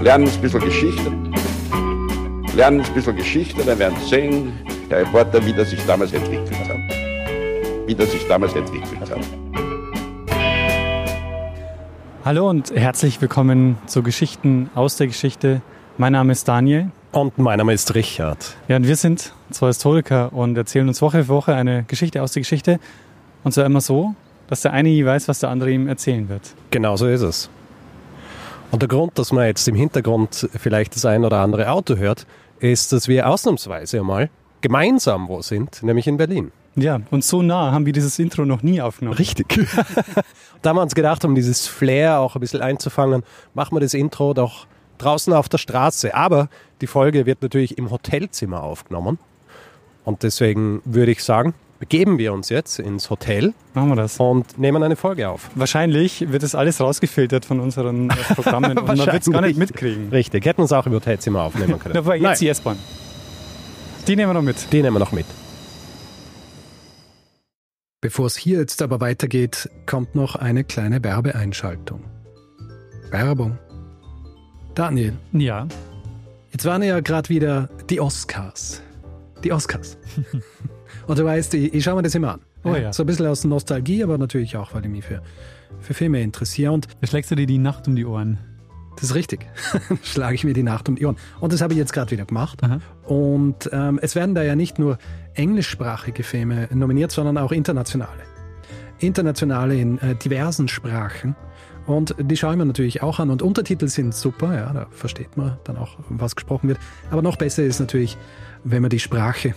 lernen ein bisschen Geschichte. Lernen ein bisschen Geschichte, dann werden Sie sehen, der Reporter, wie das sich damals entwickelt hat. Wie das sich damals entwickelt hat. Hallo und herzlich willkommen zu Geschichten aus der Geschichte. Mein Name ist Daniel. Und mein Name ist Richard. Ja, und wir sind zwei Historiker und erzählen uns Woche für Woche eine Geschichte aus der Geschichte. Und zwar immer so, dass der eine nie weiß, was der andere ihm erzählen wird. Genau so ist es. Und der Grund, dass man jetzt im Hintergrund vielleicht das ein oder andere Auto hört, ist, dass wir ausnahmsweise einmal gemeinsam wo sind, nämlich in Berlin. Ja, und so nah haben wir dieses Intro noch nie aufgenommen. Richtig. da haben wir uns gedacht, um dieses Flair auch ein bisschen einzufangen, machen wir das Intro doch draußen auf der Straße. Aber die Folge wird natürlich im Hotelzimmer aufgenommen. Und deswegen würde ich sagen, begeben wir uns jetzt ins Hotel. Machen wir das. Und nehmen eine Folge auf. Wahrscheinlich wird das alles rausgefiltert von unseren äh, Programmen und man wird es gar nicht mitkriegen. Richtig, hätten uns auch im Hotelzimmer aufnehmen können. Aber jetzt Nein. die S-Bahn. Die nehmen wir noch mit. Die nehmen wir noch mit. Bevor es hier jetzt aber weitergeht, kommt noch eine kleine Werbeeinschaltung. Werbung. Daniel. Ja. Jetzt waren ja gerade wieder die Oscars. Die Oscars. Und du weißt, ich, ich schaue mir das immer an. Oh ja. So ein bisschen aus Nostalgie, aber natürlich auch, weil ich mich für, für Filme interessiere. Und da schlägst du dir die Nacht um die Ohren. Das ist richtig. Schlage ich mir die Nacht um die Ohren. Und das habe ich jetzt gerade wieder gemacht. Aha. Und ähm, es werden da ja nicht nur englischsprachige Filme nominiert, sondern auch internationale. Internationale in äh, diversen Sprachen. Und die schaue ich mir natürlich auch an. Und Untertitel sind super, ja, da versteht man dann auch, was gesprochen wird. Aber noch besser ist natürlich, wenn man die Sprache,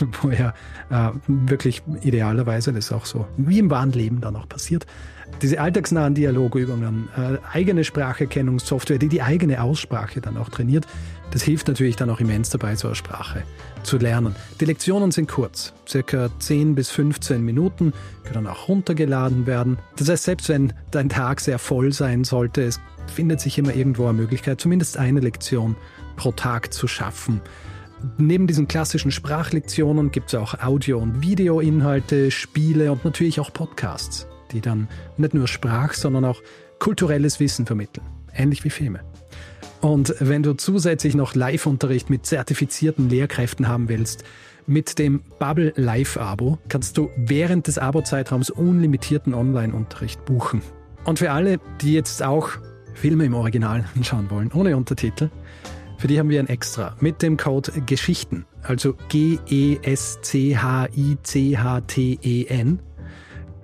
wo ja äh, wirklich idealerweise, das ist auch so wie im wahren Leben dann auch passiert, diese alltagsnahen Dialogübungen, äh, eigene Spracherkennungssoftware, die die eigene Aussprache dann auch trainiert, das hilft natürlich dann auch immens dabei, so eine Sprache zu lernen. Die Lektionen sind kurz, circa 10 bis 15 Minuten, können auch runtergeladen werden. Das heißt, selbst wenn dein Tag sehr voll sein sollte, es findet sich immer irgendwo eine Möglichkeit, zumindest eine Lektion pro Tag zu schaffen. Neben diesen klassischen Sprachlektionen gibt es auch Audio- und Videoinhalte, Spiele und natürlich auch Podcasts, die dann nicht nur Sprach, sondern auch kulturelles Wissen vermitteln, ähnlich wie Filme. Und wenn du zusätzlich noch Live-Unterricht mit zertifizierten Lehrkräften haben willst, mit dem Bubble Live-Abo kannst du während des Abo-Zeitraums unlimitierten Online-Unterricht buchen. Und für alle, die jetzt auch Filme im Original anschauen wollen, ohne Untertitel, für die haben wir ein Extra mit dem Code Geschichten, also G-E-S-C-H-I-C-H-T-E-N,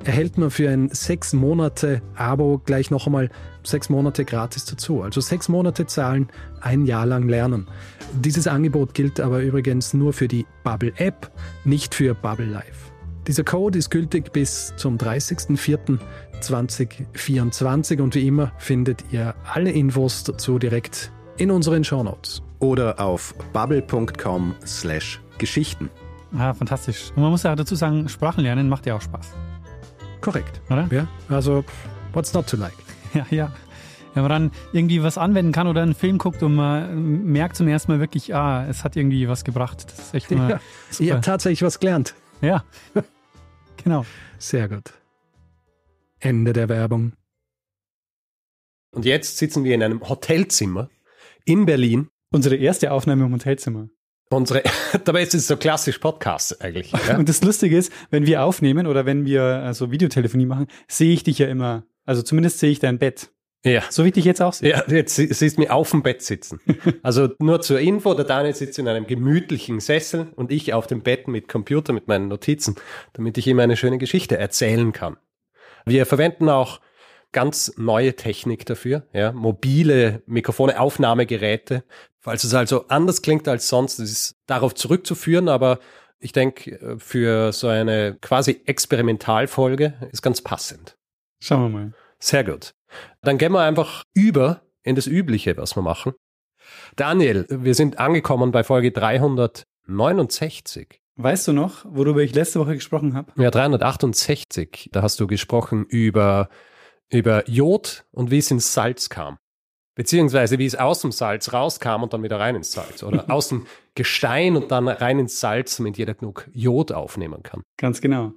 erhält man für ein sechs Monate Abo gleich noch einmal sechs Monate gratis dazu. Also sechs Monate zahlen, ein Jahr lang lernen. Dieses Angebot gilt aber übrigens nur für die Bubble App, nicht für Bubble Live. Dieser Code ist gültig bis zum 30.04.2024 und wie immer findet ihr alle Infos dazu direkt in unseren Shownotes. Oder auf bubble.com slash Geschichten. Ja, fantastisch. Und man muss ja dazu sagen, Sprachen lernen macht ja auch Spaß. Korrekt. Oder? Ja, also what's not to like? Ja, ja. Wenn man dann irgendwie was anwenden kann oder einen Film guckt und man merkt zum ersten Mal wirklich, ah, es hat irgendwie was gebracht. Das ist echt immer ja, super. Ich habe tatsächlich was gelernt. Ja, genau. Sehr gut. Ende der Werbung. Und jetzt sitzen wir in einem Hotelzimmer in Berlin. Unsere erste Aufnahme im Hotelzimmer. Unsere, dabei ist es so klassisch Podcast eigentlich. Ja? Und das Lustige ist, wenn wir aufnehmen oder wenn wir so also Videotelefonie machen, sehe ich dich ja immer. Also zumindest sehe ich dein Bett. Ja. So wie ich dich jetzt auch sehe. Ja, jetzt sie- siehst du mich auf dem Bett sitzen. Also nur zur Info, der Daniel sitzt in einem gemütlichen Sessel und ich auf dem Bett mit Computer, mit meinen Notizen, damit ich ihm eine schöne Geschichte erzählen kann. Wir verwenden auch ganz neue Technik dafür, ja, mobile Mikrofone, Aufnahmegeräte. Falls es also anders klingt als sonst, ist darauf zurückzuführen, aber ich denke, für so eine quasi Experimentalfolge ist ganz passend. Schauen wir mal. Sehr gut. Dann gehen wir einfach über in das Übliche, was wir machen. Daniel, wir sind angekommen bei Folge 369. Weißt du noch, worüber ich letzte Woche gesprochen habe? Ja, 368. Da hast du gesprochen über, über Jod und wie es ins Salz kam. Beziehungsweise wie es aus dem Salz rauskam und dann wieder rein ins Salz. Oder aus dem Gestein und dann rein ins Salz, damit jeder genug Jod aufnehmen kann. Ganz genau.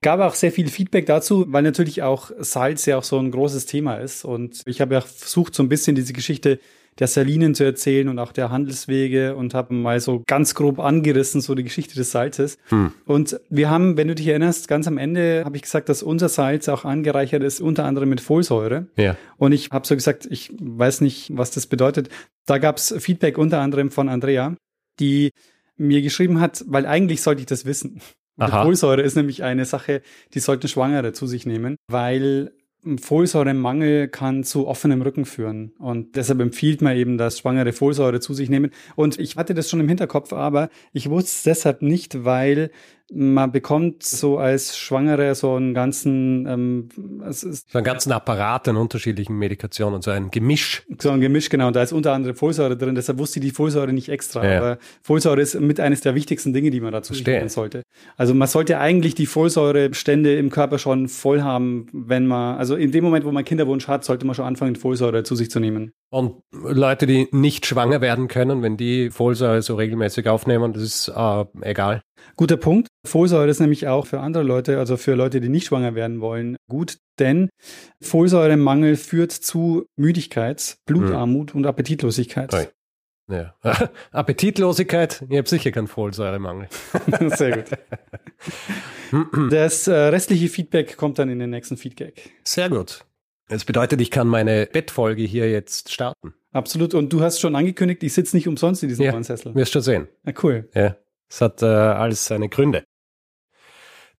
Gab auch sehr viel Feedback dazu, weil natürlich auch Salz ja auch so ein großes Thema ist. Und ich habe ja versucht, so ein bisschen diese Geschichte der Salinen zu erzählen und auch der Handelswege und habe mal so ganz grob angerissen, so die Geschichte des Salzes. Hm. Und wir haben, wenn du dich erinnerst, ganz am Ende habe ich gesagt, dass unser Salz auch angereichert ist, unter anderem mit Folsäure. Ja. Und ich habe so gesagt, ich weiß nicht, was das bedeutet. Da gab es Feedback unter anderem von Andrea, die mir geschrieben hat, weil eigentlich sollte ich das wissen. Folsäure ist nämlich eine Sache, die sollten Schwangere zu sich nehmen, weil Folsäuremangel kann zu offenem Rücken führen. Und deshalb empfiehlt man eben, dass Schwangere Folsäure zu sich nehmen. Und ich hatte das schon im Hinterkopf, aber ich wusste es deshalb nicht, weil man bekommt so als Schwangere so einen ganzen, ähm, es ist So einen ganzen Apparat an unterschiedlichen Medikationen, so ein Gemisch. so ein Gemisch, genau. Und da ist unter anderem Folsäure drin. Deshalb wusste ich die Folsäure nicht extra. Ja. Aber Folsäure ist mit eines der wichtigsten Dinge, die man dazu nehmen sollte. Also man sollte eigentlich die Folsäurebestände im Körper schon voll haben, wenn man, also in dem Moment, wo man Kinderwunsch hat, sollte man schon anfangen, Folsäure zu sich zu nehmen. Und Leute, die nicht schwanger werden können, wenn die Folsäure so regelmäßig aufnehmen, das ist äh, egal. Guter Punkt. Folsäure ist nämlich auch für andere Leute, also für Leute, die nicht schwanger werden wollen, gut, denn Folsäuremangel führt zu Müdigkeit, Blutarmut und Appetitlosigkeit. Oi. Ja. Appetitlosigkeit, ich habe sicher keinen Folsäuremangel. Sehr gut. Das äh, restliche Feedback kommt dann in den nächsten Feedback. Sehr gut. Das bedeutet, ich kann meine Bettfolge hier jetzt starten. Absolut. Und du hast schon angekündigt, ich sitze nicht umsonst in diesem Ja. neuen Sessel. Wirst schon sehen. Na cool. Ja. Es hat äh, alles seine Gründe.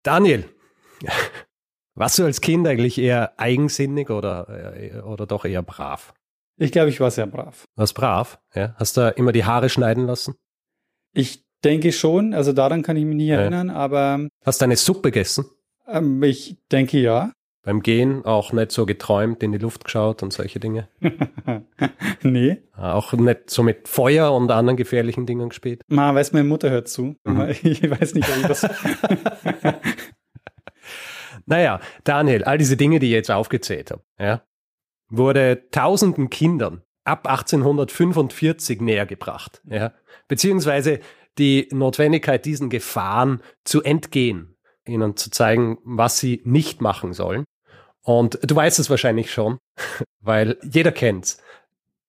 Daniel, warst du als Kind eigentlich eher eigensinnig oder, äh, oder doch eher brav? Ich glaube, ich war sehr brav. Was brav? Ja. Hast du immer die Haare schneiden lassen? Ich denke schon, also daran kann ich mich nie Ja. erinnern, aber Hast du eine Suppe gegessen? ähm, ich denke ja. Beim Gehen auch nicht so geträumt, in die Luft geschaut und solche Dinge? nee. Auch nicht so mit Feuer und anderen gefährlichen Dingen gespielt? Ma, weiß, meine Mutter hört zu. Mhm. Ich weiß nicht, ob ich das. Naja, Daniel, all diese Dinge, die ich jetzt aufgezählt habe, ja, wurde tausenden Kindern ab 1845 näher gebracht, ja, beziehungsweise die Notwendigkeit, diesen Gefahren zu entgehen, ihnen zu zeigen, was sie nicht machen sollen. Und du weißt es wahrscheinlich schon, weil jeder kennt's,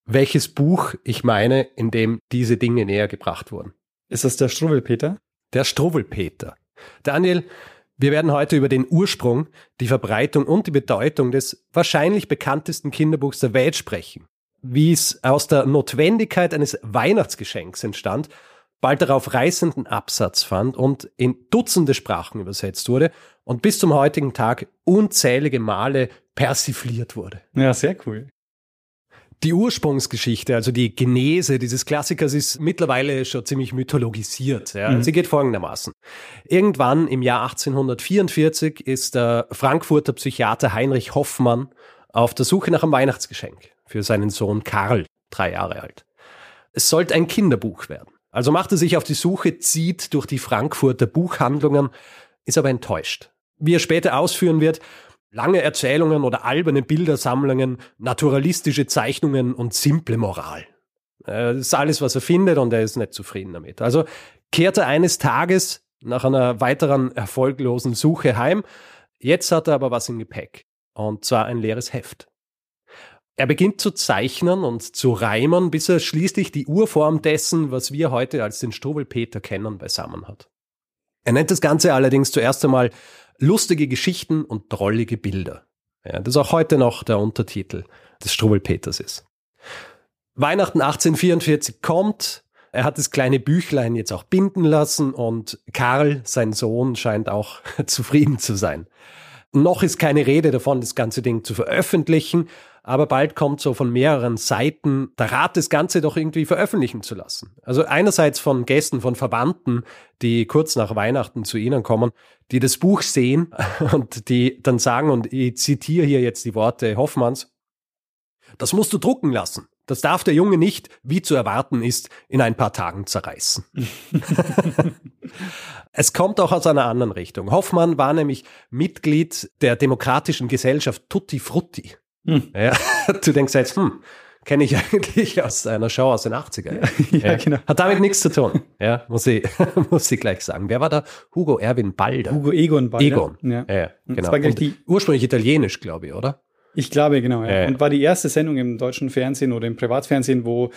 welches Buch ich meine, in dem diese Dinge näher gebracht wurden. Ist das der Struwwelpeter? Der Struwwelpeter. Daniel, wir werden heute über den Ursprung, die Verbreitung und die Bedeutung des wahrscheinlich bekanntesten Kinderbuchs der Welt sprechen. Wie es aus der Notwendigkeit eines Weihnachtsgeschenks entstand, bald darauf reißenden Absatz fand und in Dutzende Sprachen übersetzt wurde und bis zum heutigen Tag unzählige Male persifliert wurde. Ja, sehr cool. Die Ursprungsgeschichte, also die Genese dieses Klassikers ist mittlerweile schon ziemlich mythologisiert. Ja. Mhm. Sie geht folgendermaßen. Irgendwann im Jahr 1844 ist der Frankfurter Psychiater Heinrich Hoffmann auf der Suche nach einem Weihnachtsgeschenk für seinen Sohn Karl, drei Jahre alt. Es sollte ein Kinderbuch werden. Also macht er sich auf die Suche, zieht durch die Frankfurter Buchhandlungen, ist aber enttäuscht. Wie er später ausführen wird, lange Erzählungen oder alberne Bildersammlungen, naturalistische Zeichnungen und simple Moral. Äh, Das ist alles, was er findet und er ist nicht zufrieden damit. Also kehrt er eines Tages nach einer weiteren erfolglosen Suche heim. Jetzt hat er aber was im Gepäck. Und zwar ein leeres Heft. Er beginnt zu zeichnen und zu reimen, bis er schließlich die Urform dessen, was wir heute als den Struwwelpeter kennen, beisammen hat. Er nennt das Ganze allerdings zuerst einmal lustige Geschichten und drollige Bilder. Ja, das auch heute noch der Untertitel des Struwelpeters ist. Weihnachten 1844 kommt, er hat das kleine Büchlein jetzt auch binden lassen und Karl, sein Sohn, scheint auch zufrieden zu sein. Noch ist keine Rede davon, das ganze Ding zu veröffentlichen, aber bald kommt so von mehreren Seiten der Rat, das Ganze doch irgendwie veröffentlichen zu lassen. Also einerseits von Gästen, von Verwandten, die kurz nach Weihnachten zu ihnen kommen, die das Buch sehen und die dann sagen, und ich zitiere hier jetzt die Worte Hoffmanns, das musst du drucken lassen. Das darf der Junge nicht, wie zu erwarten ist, in ein paar Tagen zerreißen. es kommt auch aus einer anderen Richtung. Hoffmann war nämlich Mitglied der Demokratischen Gesellschaft Tutti Frutti. Hm. Ja, du denkst jetzt, hm, kenne ich eigentlich aus einer Show aus den 80er. Ja, ja, genau. Hat damit nichts zu tun. Ja, muss ich, muss ich gleich sagen. Wer war da? Hugo Erwin Balder. Hugo Egon Balder. Egon. Ja, ja genau. Ursprünglich italienisch, glaube ich, oder? Ich glaube, genau. Ja. Und war die erste Sendung im deutschen Fernsehen oder im Privatfernsehen, wo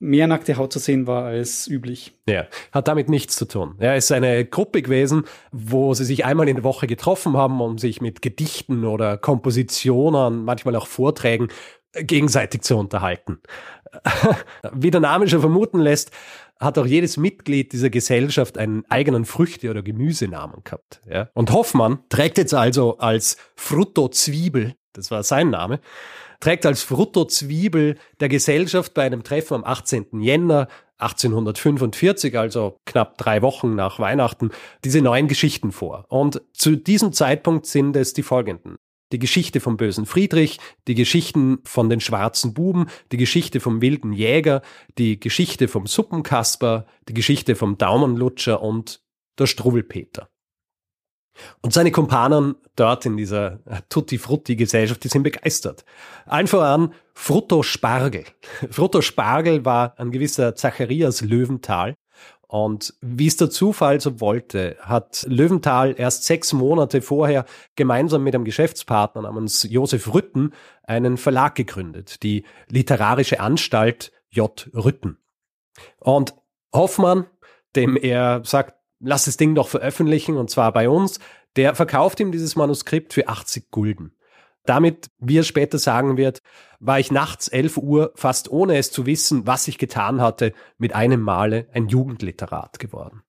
mehr nackte Haut zu sehen war als üblich. Ja, hat damit nichts zu tun. Ja, es ist eine Gruppe gewesen, wo sie sich einmal in der Woche getroffen haben, um sich mit Gedichten oder Kompositionen, manchmal auch Vorträgen gegenseitig zu unterhalten. Wie der Name schon vermuten lässt, hat auch jedes Mitglied dieser Gesellschaft einen eigenen Früchte- oder Gemüsenamen gehabt. Ja? Und Hoffmann trägt jetzt also als Frutto Zwiebel das war sein Name, trägt als Brutto-Zwiebel der Gesellschaft bei einem Treffen am 18. Jänner 1845, also knapp drei Wochen nach Weihnachten, diese neuen Geschichten vor. Und zu diesem Zeitpunkt sind es die folgenden. Die Geschichte vom bösen Friedrich, die Geschichten von den schwarzen Buben, die Geschichte vom wilden Jäger, die Geschichte vom Suppenkasper, die Geschichte vom Daumenlutscher und der Struwelpeter. Und seine Kumpanen dort in dieser Tutti-Frutti-Gesellschaft, die sind begeistert. Allen voran Frutto Spargel. Frutto Spargel war ein gewisser Zacharias Löwenthal. Und wie es der Zufall so wollte, hat Löwenthal erst sechs Monate vorher gemeinsam mit einem Geschäftspartner namens Josef Rütten einen Verlag gegründet, die Literarische Anstalt J. Rütten. Und Hoffmann, dem er sagt, lass das Ding doch veröffentlichen und zwar bei uns. Der verkauft ihm dieses Manuskript für 80 Gulden. Damit, wie er später sagen wird, war ich nachts 11 Uhr, fast ohne es zu wissen, was ich getan hatte, mit einem Male ein Jugendliterat geworden.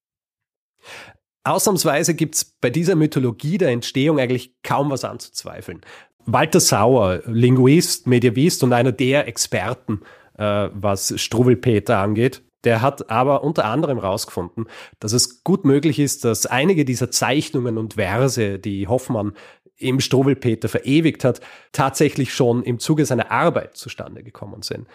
Ausnahmsweise gibt's bei dieser Mythologie der Entstehung eigentlich kaum was anzuzweifeln. Walter Sauer, Linguist, Medievist und einer der Experten, äh, was Struwelpeter angeht, der hat aber unter anderem herausgefunden, dass es gut möglich ist, dass einige dieser Zeichnungen und Verse, die Hoffmann im Struwelpeter verewigt hat, tatsächlich schon im Zuge seiner Arbeit zustande gekommen sind.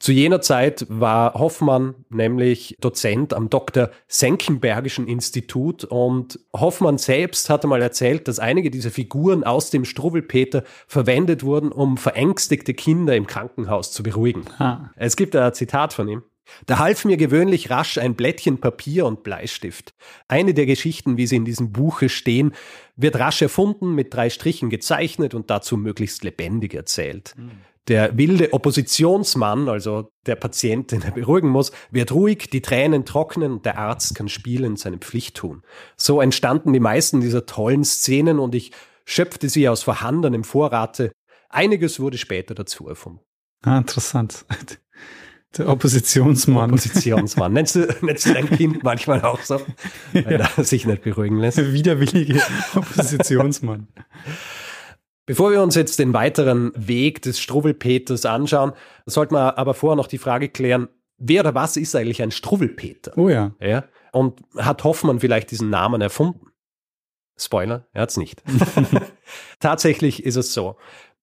Zu jener Zeit war Hoffmann nämlich Dozent am Dr. Senckenbergischen Institut und Hoffmann selbst hatte mal erzählt, dass einige dieser Figuren aus dem Struwelpeter verwendet wurden, um verängstigte Kinder im Krankenhaus zu beruhigen. Ah. Es gibt ein Zitat von ihm. Da half mir gewöhnlich rasch ein Blättchen Papier und Bleistift. Eine der Geschichten, wie sie in diesem Buche stehen, wird rasch erfunden, mit drei Strichen gezeichnet und dazu möglichst lebendig erzählt. Mhm. Der wilde Oppositionsmann, also der Patient, den er beruhigen muss, wird ruhig, die Tränen trocknen und der Arzt kann spielend seine Pflicht tun. So entstanden die meisten dieser tollen Szenen und ich schöpfte sie aus vorhandenem Vorrate. Einiges wurde später dazu erfunden. Ah, interessant. Der Oppositionsmann. Oppositionsmann. nennst, du, nennst du dein Kind manchmal auch so, weil ja. er sich nicht beruhigen lässt? Widerwillige Oppositionsmann. Bevor wir uns jetzt den weiteren Weg des Struwwelpeters anschauen, sollten wir aber vorher noch die Frage klären, wer oder was ist eigentlich ein Struwwelpeter? Oh ja. ja. Und hat Hoffmann vielleicht diesen Namen erfunden? Spoiler, er hat's nicht. Tatsächlich ist es so.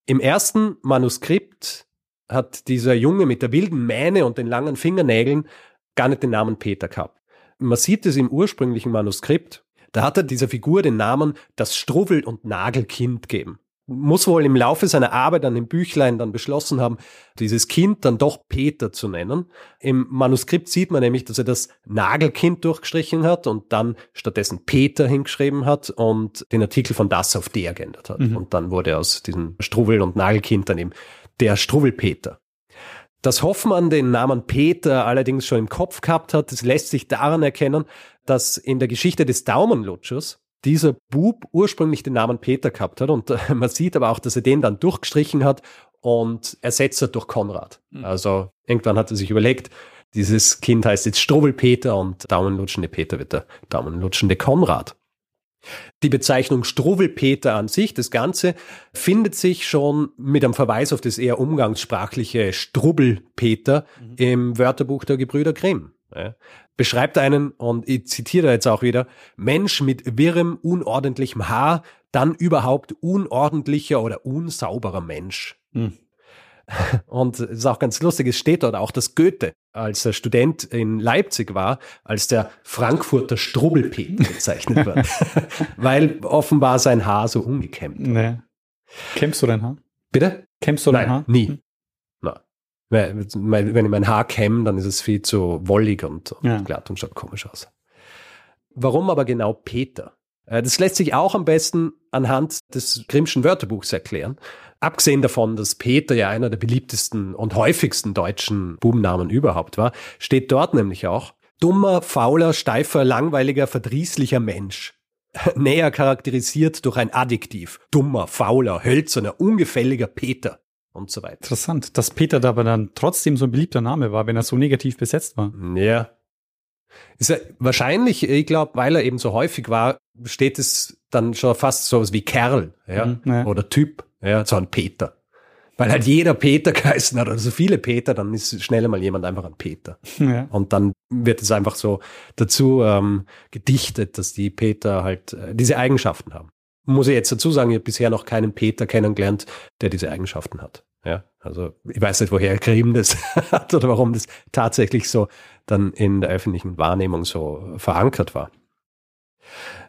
Im ersten Manuskript hat dieser Junge mit der wilden Mähne und den langen Fingernägeln gar nicht den Namen Peter gehabt. Man sieht es im ursprünglichen Manuskript, da hat er dieser Figur den Namen das Struwwel- und Nagelkind geben. Muss wohl im Laufe seiner Arbeit an dem Büchlein dann beschlossen haben, dieses Kind dann doch Peter zu nennen. Im Manuskript sieht man nämlich, dass er das Nagelkind durchgestrichen hat und dann stattdessen Peter hingeschrieben hat und den Artikel von das auf der geändert hat. Mhm. Und dann wurde aus diesem Struwwel- und Nagelkind dann eben der Struwwelpeter. Dass Hoffmann den Namen Peter allerdings schon im Kopf gehabt hat, das lässt sich daran erkennen, dass in der Geschichte des Daumenlutschers dieser Bub ursprünglich den Namen Peter gehabt hat und äh, man sieht aber auch, dass er den dann durchgestrichen hat und ersetzt hat durch Konrad. Mhm. Also irgendwann hat er sich überlegt, dieses Kind heißt jetzt Struwelpeter und Daumenlutschende Peter wird der Daumenlutschende Konrad. Die Bezeichnung Struwelpeter an sich, das Ganze, findet sich schon mit einem Verweis auf das eher umgangssprachliche Strubbelpeter mhm. im Wörterbuch der Gebrüder Grimm. Ja. Beschreibt einen, und ich zitiere jetzt auch wieder, Mensch mit wirrem, unordentlichem Haar, dann überhaupt unordentlicher oder unsauberer Mensch. Mhm. Und es ist auch ganz lustig, es steht dort auch, dass Goethe, als er Student in Leipzig war, als der Frankfurter Strubbelpeter bezeichnet wird. Weil offenbar sein Haar so ungekämmt war. Nee. Kämmst du dein Haar? Bitte? Kämmst du dein Nein, Haar? Nie. Hm. Nein. Wenn ich mein Haar kämme, dann ist es viel zu wollig und, und ja. glatt und schaut komisch aus. Warum aber genau Peter? Äh, das lässt sich auch am besten anhand des Grimmschen Wörterbuchs erklären. Abgesehen davon, dass Peter ja einer der beliebtesten und häufigsten deutschen Bubennamen überhaupt war, steht dort nämlich auch dummer, fauler, steifer, langweiliger, verdrießlicher Mensch. Näher charakterisiert durch ein Adjektiv. Dummer, fauler, hölzerner, ungefälliger Peter und so weiter. Interessant, dass Peter da aber dann trotzdem so ein beliebter Name war, wenn er so negativ besetzt war. Ja. Ist ja wahrscheinlich, ich glaube, weil er eben so häufig war, steht es dann schon fast so was wie Kerl ja? Mhm, ja. oder Typ ja, so ein Peter. Weil halt jeder Peter geheißen hat, oder so viele Peter, dann ist schnell mal jemand einfach ein Peter. Ja. Und dann wird es einfach so dazu ähm, gedichtet, dass die Peter halt äh, diese Eigenschaften haben. Muss ich jetzt dazu sagen, ich habe bisher noch keinen Peter kennengelernt, der diese Eigenschaften hat. Ja, also ich weiß nicht, woher Grimm das hat oder warum das tatsächlich so dann in der öffentlichen Wahrnehmung so verankert war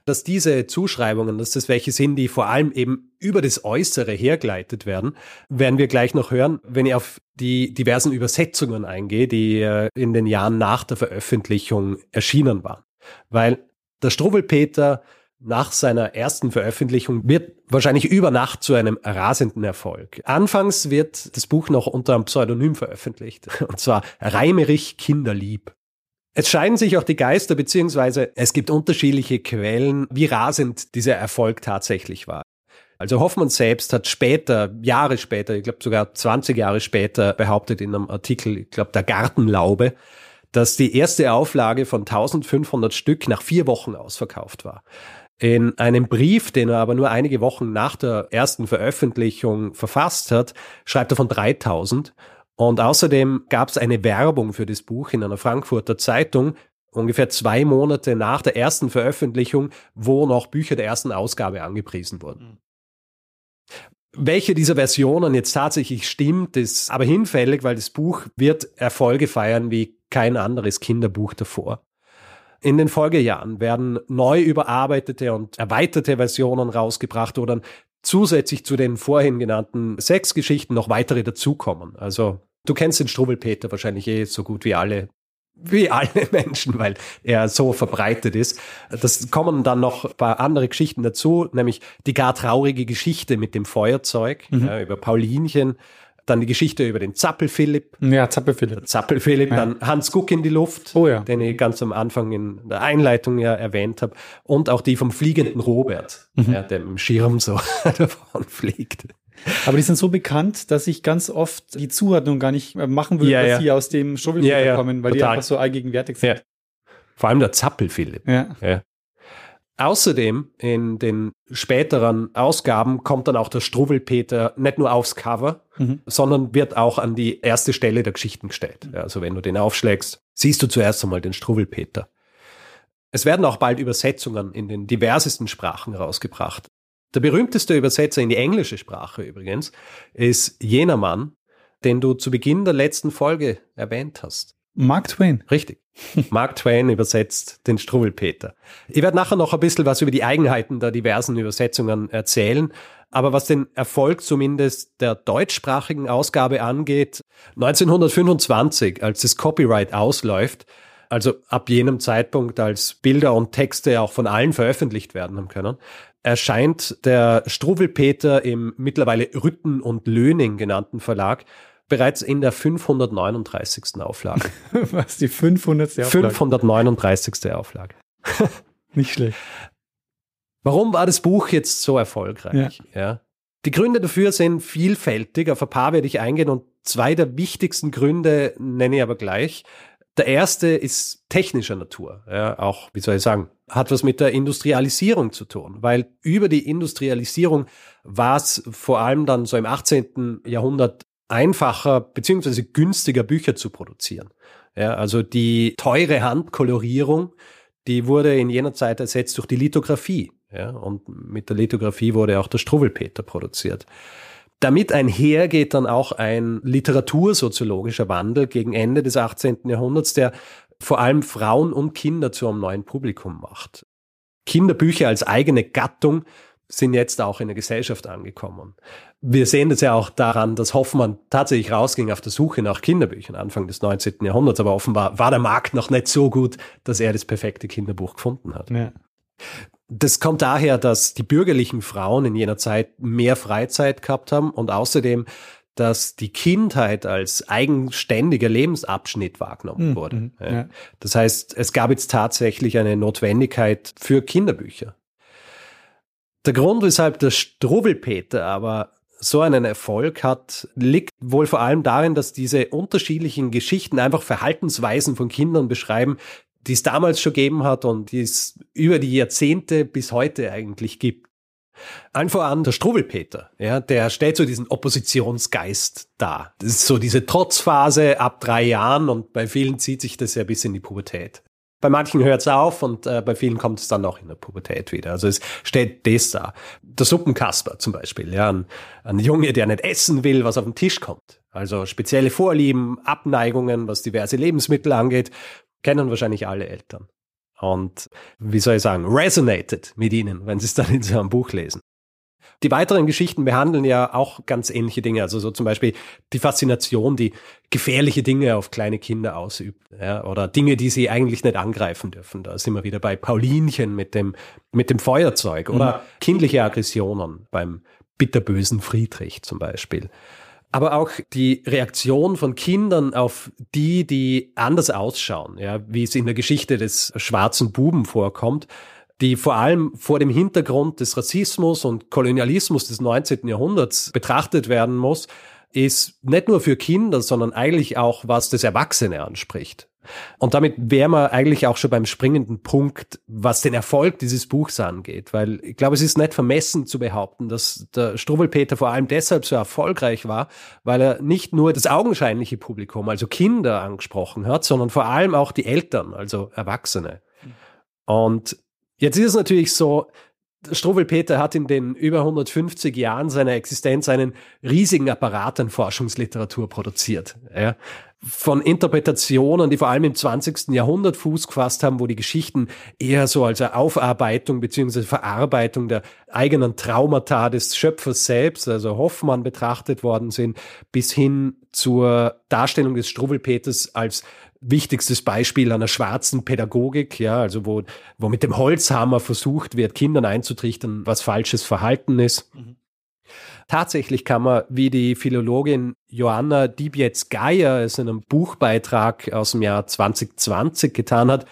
dass diese Zuschreibungen, dass das welche sind, die vor allem eben über das Äußere hergeleitet werden, werden wir gleich noch hören, wenn ich auf die diversen Übersetzungen eingehe, die äh, in den Jahren nach der Veröffentlichung erschienen waren. Weil der Struwelpeter nach seiner ersten Veröffentlichung wird wahrscheinlich über Nacht zu einem rasenden Erfolg. Anfangs wird das Buch noch unter einem Pseudonym veröffentlicht, und zwar Reimerich Kinderlieb. Es scheiden sich auch die Geister, beziehungsweise es gibt unterschiedliche Quellen, wie rasend dieser Erfolg tatsächlich war. Also Hoffmann selbst hat später, Jahre später, ich glaube sogar 20 Jahre später, behauptet in einem Artikel, ich glaube der Gartenlaube, dass die erste Auflage von 1500 Stück nach vier Wochen ausverkauft war. In einem Brief, den er aber nur einige Wochen nach der ersten Veröffentlichung verfasst hat, schreibt er von 3000 und außerdem gab es eine Werbung für das Buch in einer Frankfurter Zeitung, ungefähr zwei Monate nach der ersten Veröffentlichung, wo noch Bücher der ersten Ausgabe angepriesen wurden. Welche dieser Versionen jetzt tatsächlich stimmt, ist aber hinfällig, weil das Buch wird Erfolge feiern wie kein anderes Kinderbuch davor. In den Folgejahren werden neu überarbeitete und erweiterte Versionen rausgebracht oder zusätzlich zu den vorhin genannten sechs Geschichten noch weitere dazukommen. Also du kennst den Struwelpeter wahrscheinlich eh so gut wie alle wie alle Menschen, weil er so verbreitet ist. Das kommen dann noch ein paar andere Geschichten dazu, nämlich die gar traurige Geschichte mit dem Feuerzeug mhm. ja, über Paulinchen, dann die Geschichte über den Zappel-Philipp. Ja, Zappel-Philipp. Zappel-Philipp, ja. dann Hans Guck in die Luft, oh, ja. den ich ganz am Anfang in der Einleitung ja erwähnt habe. Und auch die vom fliegenden Robert, mhm. ja, der im Schirm so davon fliegt. Aber die sind so bekannt, dass ich ganz oft die Zuordnung gar nicht machen würde, ja, dass sie aus dem Struwwelpeter ja, kommen, weil total. die einfach so allgegenwärtig sind. Vor allem der Zappel-Philipp. Ja. Außerdem in den späteren Ausgaben kommt dann auch der Struwelpeter nicht nur aufs Cover, mhm. sondern wird auch an die erste Stelle der Geschichten gestellt. Ja, also wenn du den aufschlägst, siehst du zuerst einmal den Struwelpeter. Es werden auch bald Übersetzungen in den diversesten Sprachen rausgebracht. Der berühmteste Übersetzer in die englische Sprache übrigens ist jener Mann, den du zu Beginn der letzten Folge erwähnt hast. Mark Twain. Richtig. Mark Twain übersetzt den Struwelpeter. Ich werde nachher noch ein bisschen was über die Eigenheiten der diversen Übersetzungen erzählen. Aber was den Erfolg zumindest der deutschsprachigen Ausgabe angeht, 1925, als das Copyright ausläuft, also ab jenem Zeitpunkt, als Bilder und Texte auch von allen veröffentlicht werden haben können, erscheint der Struwelpeter im mittlerweile Rütten und Löning genannten Verlag bereits in der 539. Auflage. Was, die 500. Auflage? 539. Auflage. Nicht schlecht. Warum war das Buch jetzt so erfolgreich? Ja. ja. Die Gründe dafür sind vielfältig. Auf ein paar werde ich eingehen und zwei der wichtigsten Gründe nenne ich aber gleich. Der erste ist technischer Natur. Ja, auch, wie soll ich sagen, hat was mit der Industrialisierung zu tun, weil über die Industrialisierung war es vor allem dann so im 18. Jahrhundert einfacher beziehungsweise günstiger Bücher zu produzieren. Ja, also die teure Handkolorierung, die wurde in jener Zeit ersetzt durch die Lithografie. Ja, und mit der Lithografie wurde auch der Struwwelpeter produziert. Damit einhergeht dann auch ein literatursoziologischer Wandel gegen Ende des 18. Jahrhunderts, der vor allem Frauen und Kinder zu einem neuen Publikum macht. Kinderbücher als eigene Gattung sind jetzt auch in der Gesellschaft angekommen. Wir sehen das ja auch daran, dass Hoffmann tatsächlich rausging auf der Suche nach Kinderbüchern Anfang des 19. Jahrhunderts, aber offenbar war der Markt noch nicht so gut, dass er das perfekte Kinderbuch gefunden hat. Ja. Das kommt daher, dass die bürgerlichen Frauen in jener Zeit mehr Freizeit gehabt haben und außerdem, dass die Kindheit als eigenständiger Lebensabschnitt wahrgenommen mhm. wurde. Ja. Das heißt, es gab jetzt tatsächlich eine Notwendigkeit für Kinderbücher. Der Grund, weshalb der Struwwelpeter aber so einen Erfolg hat, liegt wohl vor allem darin, dass diese unterschiedlichen Geschichten einfach Verhaltensweisen von Kindern beschreiben, die es damals schon gegeben hat und die es über die Jahrzehnte bis heute eigentlich gibt. Allen voran der Struwwelpeter, ja, der stellt so diesen Oppositionsgeist dar. Das ist so diese Trotzphase ab drei Jahren und bei vielen zieht sich das ja bis in die Pubertät. Bei manchen hört es auf und äh, bei vielen kommt es dann auch in der Pubertät wieder. Also es stellt das da. Der Suppenkasper zum Beispiel, ja, ein, ein Junge, der nicht essen will, was auf den Tisch kommt. Also spezielle Vorlieben, Abneigungen, was diverse Lebensmittel angeht kennen wahrscheinlich alle Eltern. Und wie soll ich sagen, resonated mit ihnen, wenn sie es dann in so einem Buch lesen. Die weiteren Geschichten behandeln ja auch ganz ähnliche Dinge. Also so zum Beispiel die Faszination, die gefährliche Dinge auf kleine Kinder ausübt. Ja, oder Dinge, die sie eigentlich nicht angreifen dürfen. Da sind wir wieder bei Paulinchen mit dem, mit dem Feuerzeug. Oder mhm. kindliche Aggressionen beim bitterbösen Friedrich zum Beispiel aber auch die Reaktion von Kindern auf die, die anders ausschauen, ja, wie es in der Geschichte des schwarzen Buben vorkommt, die vor allem vor dem Hintergrund des Rassismus und Kolonialismus des 19. Jahrhunderts betrachtet werden muss, ist nicht nur für Kinder, sondern eigentlich auch, was das Erwachsene anspricht. Und damit wären wir eigentlich auch schon beim springenden Punkt, was den Erfolg dieses Buchs angeht. Weil ich glaube, es ist nicht vermessen zu behaupten, dass der Struwwelpeter vor allem deshalb so erfolgreich war, weil er nicht nur das augenscheinliche Publikum, also Kinder angesprochen hat, sondern vor allem auch die Eltern, also Erwachsene. Und jetzt ist es natürlich so, Struwwelpeter hat in den über 150 Jahren seiner Existenz einen riesigen Apparat an Forschungsliteratur produziert. Ja von Interpretationen, die vor allem im 20. Jahrhundert Fuß gefasst haben, wo die Geschichten eher so als Aufarbeitung beziehungsweise Verarbeitung der eigenen Traumata des Schöpfers selbst, also Hoffmann betrachtet worden sind, bis hin zur Darstellung des Struwwelpeters als wichtigstes Beispiel einer schwarzen Pädagogik, ja, also wo, wo mit dem Holzhammer versucht wird, Kindern einzutrichtern, was falsches Verhalten ist. Mhm. Tatsächlich kann man, wie die Philologin Joanna Dibietz-Geier es in einem Buchbeitrag aus dem Jahr 2020 getan hat,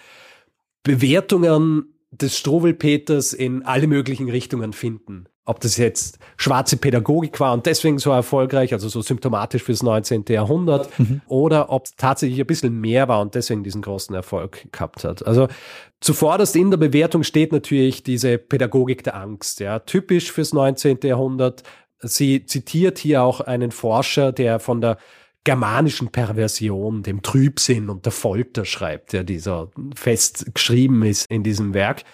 Bewertungen des Struwwelpeters in alle möglichen Richtungen finden. Ob das jetzt schwarze Pädagogik war und deswegen so erfolgreich, also so symptomatisch fürs 19. Jahrhundert, mhm. oder ob es tatsächlich ein bisschen mehr war und deswegen diesen großen Erfolg gehabt hat. Also zuvorderst in der Bewertung steht natürlich diese Pädagogik der Angst, ja, typisch fürs 19. Jahrhundert, Sie zitiert hier auch einen Forscher, der von der germanischen Perversion, dem Trübsinn und der Folter schreibt, der dieser fest geschrieben ist in diesem Werk.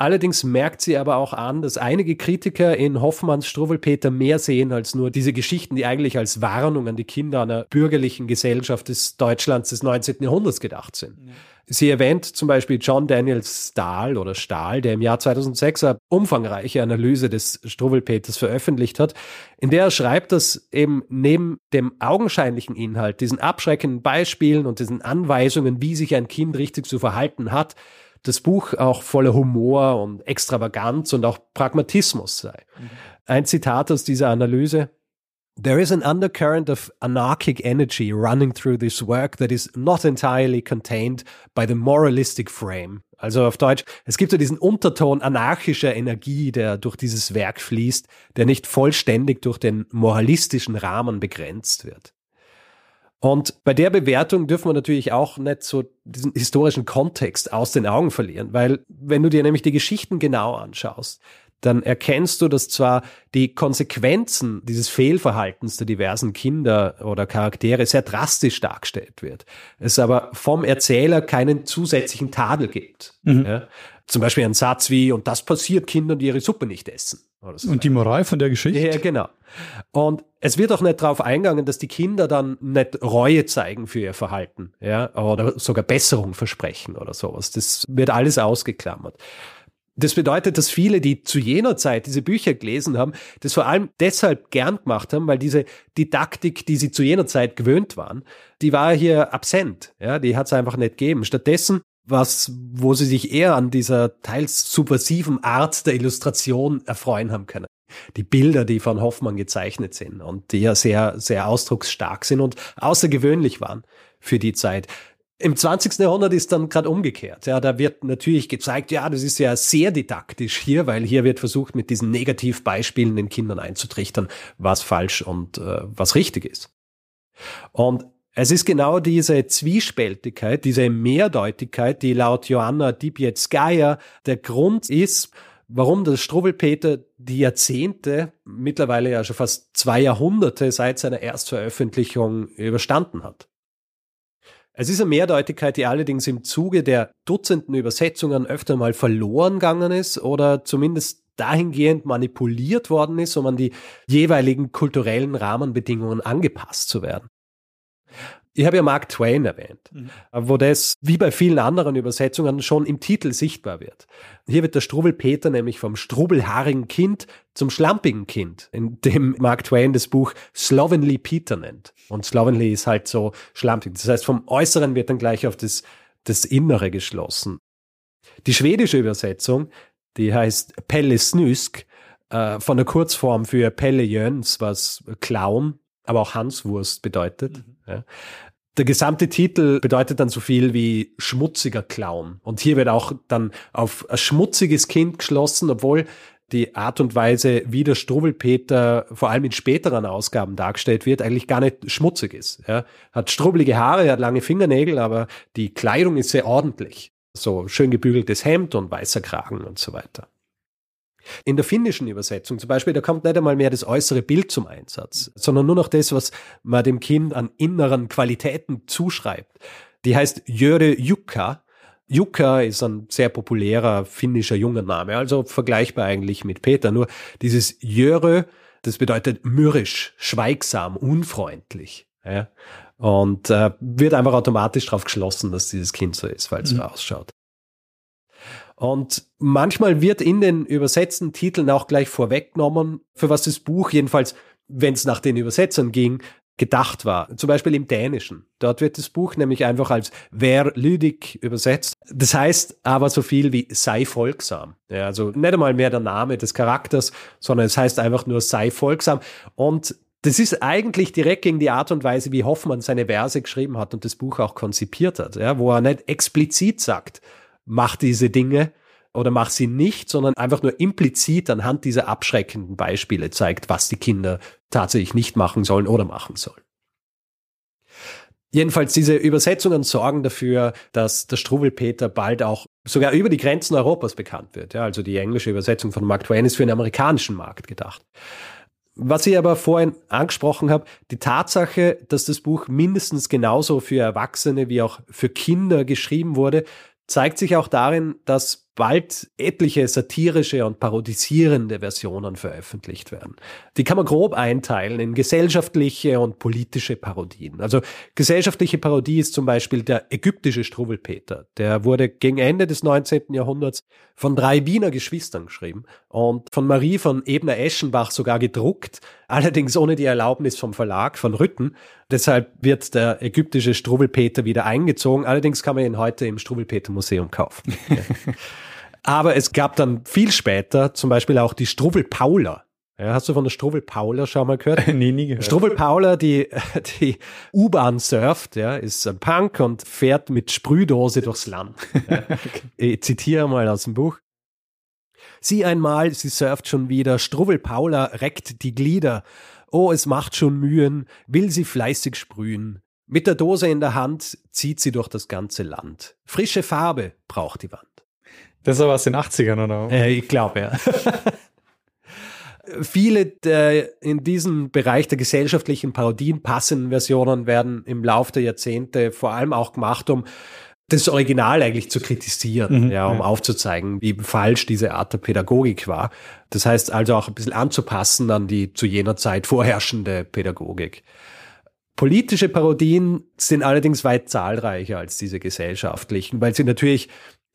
Allerdings merkt sie aber auch an, dass einige Kritiker in Hoffmanns Struwwelpeter mehr sehen als nur diese Geschichten, die eigentlich als Warnung an die Kinder einer bürgerlichen Gesellschaft des Deutschlands des 19. Jahrhunderts gedacht sind. Ja. Sie erwähnt zum Beispiel John Daniel Stahl oder Stahl, der im Jahr 2006 eine umfangreiche Analyse des Struwwelpeters veröffentlicht hat, in der er schreibt, dass eben neben dem augenscheinlichen Inhalt, diesen abschreckenden Beispielen und diesen Anweisungen, wie sich ein Kind richtig zu verhalten hat, das Buch auch voller Humor und Extravaganz und auch Pragmatismus sei. Mhm. Ein Zitat aus dieser Analyse. There is an undercurrent of anarchic energy running through this work that is not entirely contained by the moralistic frame. Also auf Deutsch, es gibt so diesen Unterton anarchischer Energie, der durch dieses Werk fließt, der nicht vollständig durch den moralistischen Rahmen begrenzt wird. Und bei der Bewertung dürfen wir natürlich auch nicht so diesen historischen Kontext aus den Augen verlieren, weil wenn du dir nämlich die Geschichten genau anschaust, dann erkennst du, dass zwar die Konsequenzen dieses Fehlverhaltens der diversen Kinder oder Charaktere sehr drastisch dargestellt wird, es aber vom Erzähler keinen zusätzlichen Tadel gibt. Mhm. Ja? Zum Beispiel ein Satz wie, und das passiert Kindern, die ihre Suppe nicht essen. So und die Moral von der Geschichte? Ja, genau. Und es wird auch nicht darauf eingegangen, dass die Kinder dann nicht Reue zeigen für ihr Verhalten, ja, oder sogar Besserung versprechen oder sowas. Das wird alles ausgeklammert. Das bedeutet, dass viele, die zu jener Zeit diese Bücher gelesen haben, das vor allem deshalb gern gemacht haben, weil diese Didaktik, die sie zu jener Zeit gewöhnt waren, die war hier absent. Ja, die hat es einfach nicht gegeben. Stattdessen was, wo sie sich eher an dieser teils subversiven Art der Illustration erfreuen haben können. Die Bilder, die von Hoffmann gezeichnet sind und die ja sehr, sehr ausdrucksstark sind und außergewöhnlich waren für die Zeit. Im 20. Jahrhundert ist dann gerade umgekehrt. Ja, da wird natürlich gezeigt, ja, das ist ja sehr didaktisch hier, weil hier wird versucht, mit diesen Negativbeispielen den Kindern einzutrichtern, was falsch und äh, was richtig ist. Und es ist genau diese Zwiespältigkeit, diese Mehrdeutigkeit, die laut Joanna Dibietskaya der Grund ist, warum das Struwwelpeter die Jahrzehnte, mittlerweile ja schon fast zwei Jahrhunderte seit seiner Erstveröffentlichung überstanden hat. Es ist eine Mehrdeutigkeit, die allerdings im Zuge der Dutzenden Übersetzungen öfter mal verloren gegangen ist oder zumindest dahingehend manipuliert worden ist, um an die jeweiligen kulturellen Rahmenbedingungen angepasst zu werden. Ich habe ja Mark Twain erwähnt, mhm. wo das wie bei vielen anderen Übersetzungen schon im Titel sichtbar wird. Hier wird der Struwwelpeter nämlich vom strubelhaarigen Kind zum schlampigen Kind, in dem Mark Twain das Buch Slovenly Peter nennt. Und Slovenly ist halt so schlampig. Das heißt, vom Äußeren wird dann gleich auf das, das Innere geschlossen. Die schwedische Übersetzung, die heißt Pelle Snusk, äh, von der Kurzform für Pelle Jöns, was Clown, aber auch Hanswurst bedeutet. Mhm. Ja. Der gesamte Titel bedeutet dann so viel wie schmutziger Clown. Und hier wird auch dann auf ein schmutziges Kind geschlossen, obwohl die Art und Weise, wie der Struwwelpeter vor allem in späteren Ausgaben dargestellt wird, eigentlich gar nicht schmutzig ist. Er hat strubbelige Haare, hat lange Fingernägel, aber die Kleidung ist sehr ordentlich. So schön gebügeltes Hemd und weißer Kragen und so weiter. In der finnischen Übersetzung zum Beispiel, da kommt nicht einmal mehr das äußere Bild zum Einsatz, sondern nur noch das, was man dem Kind an inneren Qualitäten zuschreibt. Die heißt Jöre Jukka. Jukka ist ein sehr populärer finnischer junger Name, also vergleichbar eigentlich mit Peter. Nur dieses Jöre, das bedeutet mürrisch, schweigsam, unfreundlich. Ja? Und äh, wird einfach automatisch darauf geschlossen, dass dieses Kind so ist, weil es mhm. so ausschaut. Und manchmal wird in den übersetzten Titeln auch gleich vorweggenommen, für was das Buch jedenfalls, wenn es nach den Übersetzern ging, gedacht war. Zum Beispiel im Dänischen. Dort wird das Buch nämlich einfach als Wer Lüdig übersetzt. Das heißt aber so viel wie sei folgsam. Ja, also nicht einmal mehr der Name des Charakters, sondern es heißt einfach nur sei folgsam. Und das ist eigentlich direkt gegen die Art und Weise, wie Hoffmann seine Verse geschrieben hat und das Buch auch konzipiert hat, ja, wo er nicht explizit sagt, mach diese Dinge oder mach sie nicht, sondern einfach nur implizit anhand dieser abschreckenden Beispiele zeigt, was die Kinder tatsächlich nicht machen sollen oder machen sollen. Jedenfalls diese Übersetzungen sorgen dafür, dass der Struwwelpeter bald auch sogar über die Grenzen Europas bekannt wird. Ja, also die englische Übersetzung von Mark Twain ist für den amerikanischen Markt gedacht. Was ich aber vorhin angesprochen habe, die Tatsache, dass das Buch mindestens genauso für Erwachsene wie auch für Kinder geschrieben wurde, zeigt sich auch darin, dass bald etliche satirische und parodisierende Versionen veröffentlicht werden. Die kann man grob einteilen in gesellschaftliche und politische Parodien. Also gesellschaftliche Parodie ist zum Beispiel der ägyptische Struwwelpeter. Der wurde gegen Ende des 19. Jahrhunderts von drei Wiener Geschwistern geschrieben und von Marie von Ebner-Eschenbach sogar gedruckt, allerdings ohne die Erlaubnis vom Verlag von Rütten. Deshalb wird der ägyptische Struwwelpeter wieder eingezogen. Allerdings kann man ihn heute im Struwwelpeter Museum kaufen. Aber es gab dann viel später zum Beispiel auch die Struwwelpauler. Ja, hast du von der Struwel Paula schon mal gehört? nee, nie gehört. Struwel Paula, die, die U-Bahn surft, ja, ist ein Punk und fährt mit Sprühdose durchs Land. Ja. okay. Ich zitiere mal aus dem Buch. Sieh einmal, sie surft schon wieder, Struwel Paula reckt die Glieder. Oh, es macht schon Mühen, will sie fleißig sprühen. Mit der Dose in der Hand zieht sie durch das ganze Land. Frische Farbe braucht die Wand. Das war aus den 80ern, oder? Äh, ich glaube, ja. Viele der in diesem Bereich der gesellschaftlichen Parodien passenden Versionen werden im Laufe der Jahrzehnte vor allem auch gemacht, um das Original eigentlich zu kritisieren, mhm, ja, um ja. aufzuzeigen, wie falsch diese Art der Pädagogik war. Das heißt also auch ein bisschen anzupassen an die zu jener Zeit vorherrschende Pädagogik. Politische Parodien sind allerdings weit zahlreicher als diese gesellschaftlichen, weil sie natürlich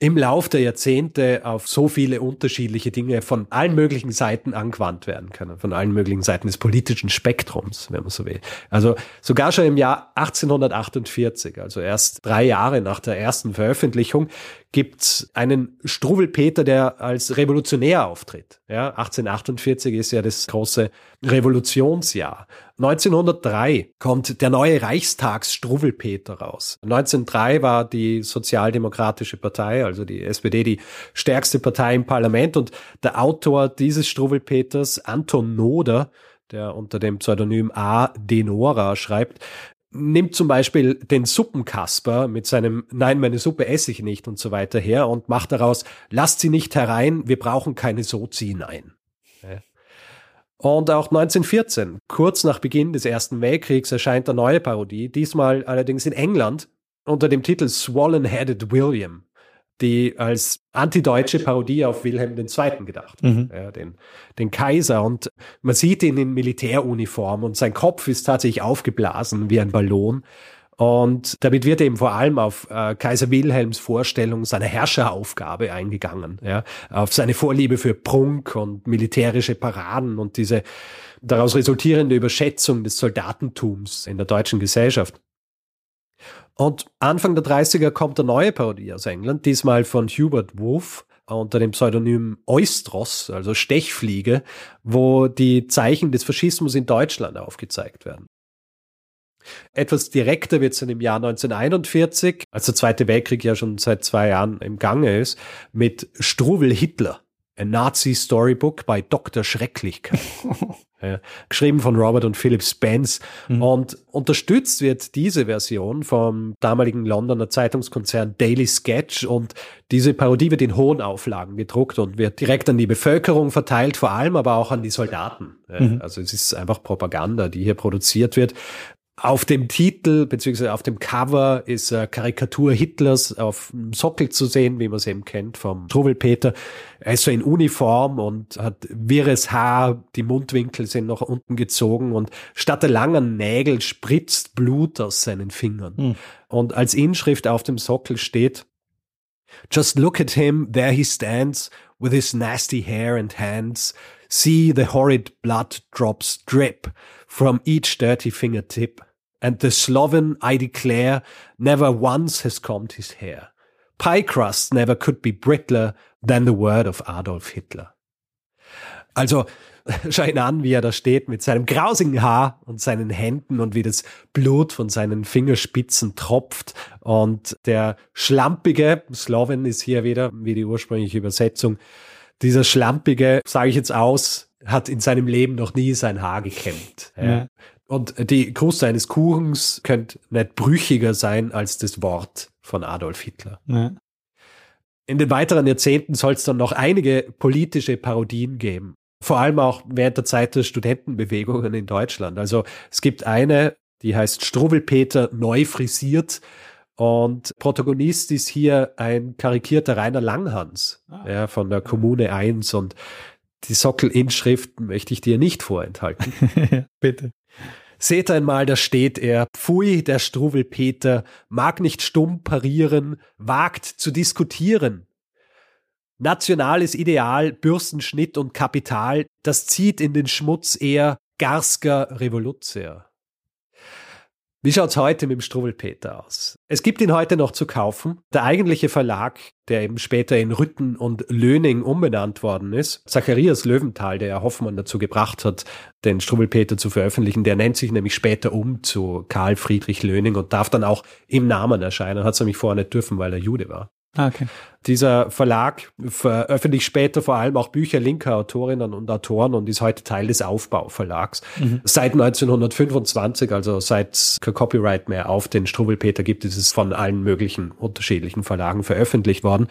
im Lauf der Jahrzehnte auf so viele unterschiedliche Dinge von allen möglichen Seiten angewandt werden können, von allen möglichen Seiten des politischen Spektrums, wenn man so will. Also sogar schon im Jahr 1848, also erst drei Jahre nach der ersten Veröffentlichung, gibt's einen Struwelpeter, der als Revolutionär auftritt. Ja, 1848 ist ja das große Revolutionsjahr. 1903 kommt der neue Reichstagsstruwelpeter raus. 1903 war die Sozialdemokratische Partei, also die SPD, die stärkste Partei im Parlament und der Autor dieses Struwelpeters, Anton Noder, der unter dem Pseudonym A. Denora schreibt, nimmt zum Beispiel den Suppenkasper mit seinem Nein, meine Suppe esse ich nicht und so weiter her und macht daraus, lasst sie nicht herein, wir brauchen keine Sozi, nein. Und auch 1914, kurz nach Beginn des Ersten Weltkriegs, erscheint eine neue Parodie, diesmal allerdings in England unter dem Titel Swollen-Headed William die als antideutsche Parodie auf Wilhelm II. gedacht. Mhm. Ja, den, den Kaiser. Und man sieht ihn in Militäruniform und sein Kopf ist tatsächlich aufgeblasen wie ein Ballon. Und damit wird eben vor allem auf äh, Kaiser Wilhelms Vorstellung seiner Herrscheraufgabe eingegangen, ja, auf seine Vorliebe für Prunk und militärische Paraden und diese daraus resultierende Überschätzung des Soldatentums in der deutschen Gesellschaft. Und Anfang der 30er kommt eine neue Parodie aus England, diesmal von Hubert Wolf unter dem Pseudonym Eustros, also Stechfliege, wo die Zeichen des Faschismus in Deutschland aufgezeigt werden. Etwas direkter wird es dann im Jahr 1941, als der Zweite Weltkrieg ja schon seit zwei Jahren im Gange ist, mit Struwel Hitler. A Nazi Storybook bei Dr. Schrecklichkeit. ja, geschrieben von Robert und Philip Spence. Mhm. Und unterstützt wird diese Version vom damaligen Londoner Zeitungskonzern Daily Sketch. Und diese Parodie wird in hohen Auflagen gedruckt und wird direkt an die Bevölkerung verteilt, vor allem aber auch an die Soldaten. Mhm. Also es ist einfach Propaganda, die hier produziert wird. Auf dem Titel beziehungsweise auf dem Cover ist äh, Karikatur Hitlers auf dem Sockel zu sehen, wie man es eben kennt vom Trubelpeter. Er ist so in Uniform und hat wirres Haar, die Mundwinkel sind nach unten gezogen und statt der langen Nägel spritzt Blut aus seinen Fingern. Hm. Und als Inschrift auf dem Sockel steht Just look at him, there he stands, with his nasty hair and hands. See the horrid blood drops drip from each dirty fingertip, and the Sloven, I declare, never once has combed his hair. Pie crust never could be brittler than the word of Adolf Hitler. Also, schau ihn an, wie er da steht mit seinem grausigen Haar und seinen Händen und wie das Blut von seinen Fingerspitzen tropft. Und der schlampige, Sloven ist hier wieder, wie die ursprüngliche Übersetzung, dieser schlampige, sage ich jetzt aus, hat in seinem Leben noch nie sein Haar gekämmt. Ja. Ja. Und die Kruste eines Kuchens könnte nicht brüchiger sein als das Wort von Adolf Hitler. Ja. In den weiteren Jahrzehnten soll es dann noch einige politische Parodien geben. Vor allem auch während der Zeit der Studentenbewegungen in Deutschland. Also es gibt eine, die heißt Struwelpeter neu frisiert. Und Protagonist ist hier ein karikierter Rainer Langhans ah. ja, von der Kommune 1. Und die Sockelinschrift möchte ich dir nicht vorenthalten. Bitte. Seht einmal, da steht er. Pfui, der Struwelpeter, mag nicht stumm parieren, wagt zu diskutieren. Nationales Ideal, Bürstenschnitt und Kapital, das zieht in den Schmutz eher Garsker Revoluzer. Wie schaut's heute mit dem Struwwelpeter aus? Es gibt ihn heute noch zu kaufen. Der eigentliche Verlag, der eben später in Rütten und Löning umbenannt worden ist, Zacharias Löwenthal, der ja Hoffmann dazu gebracht hat, den Struwwelpeter zu veröffentlichen, der nennt sich nämlich später um zu Karl Friedrich Löning und darf dann auch im Namen erscheinen. Hat es nämlich vorher nicht dürfen, weil er Jude war. Ah, okay. Dieser Verlag veröffentlicht später vor allem auch Bücher linker Autorinnen und Autoren und ist heute Teil des Aufbauverlags. Mhm. Seit 1925, also seit es kein Copyright mehr auf den Struwwelpeter gibt, ist es von allen möglichen unterschiedlichen Verlagen veröffentlicht worden.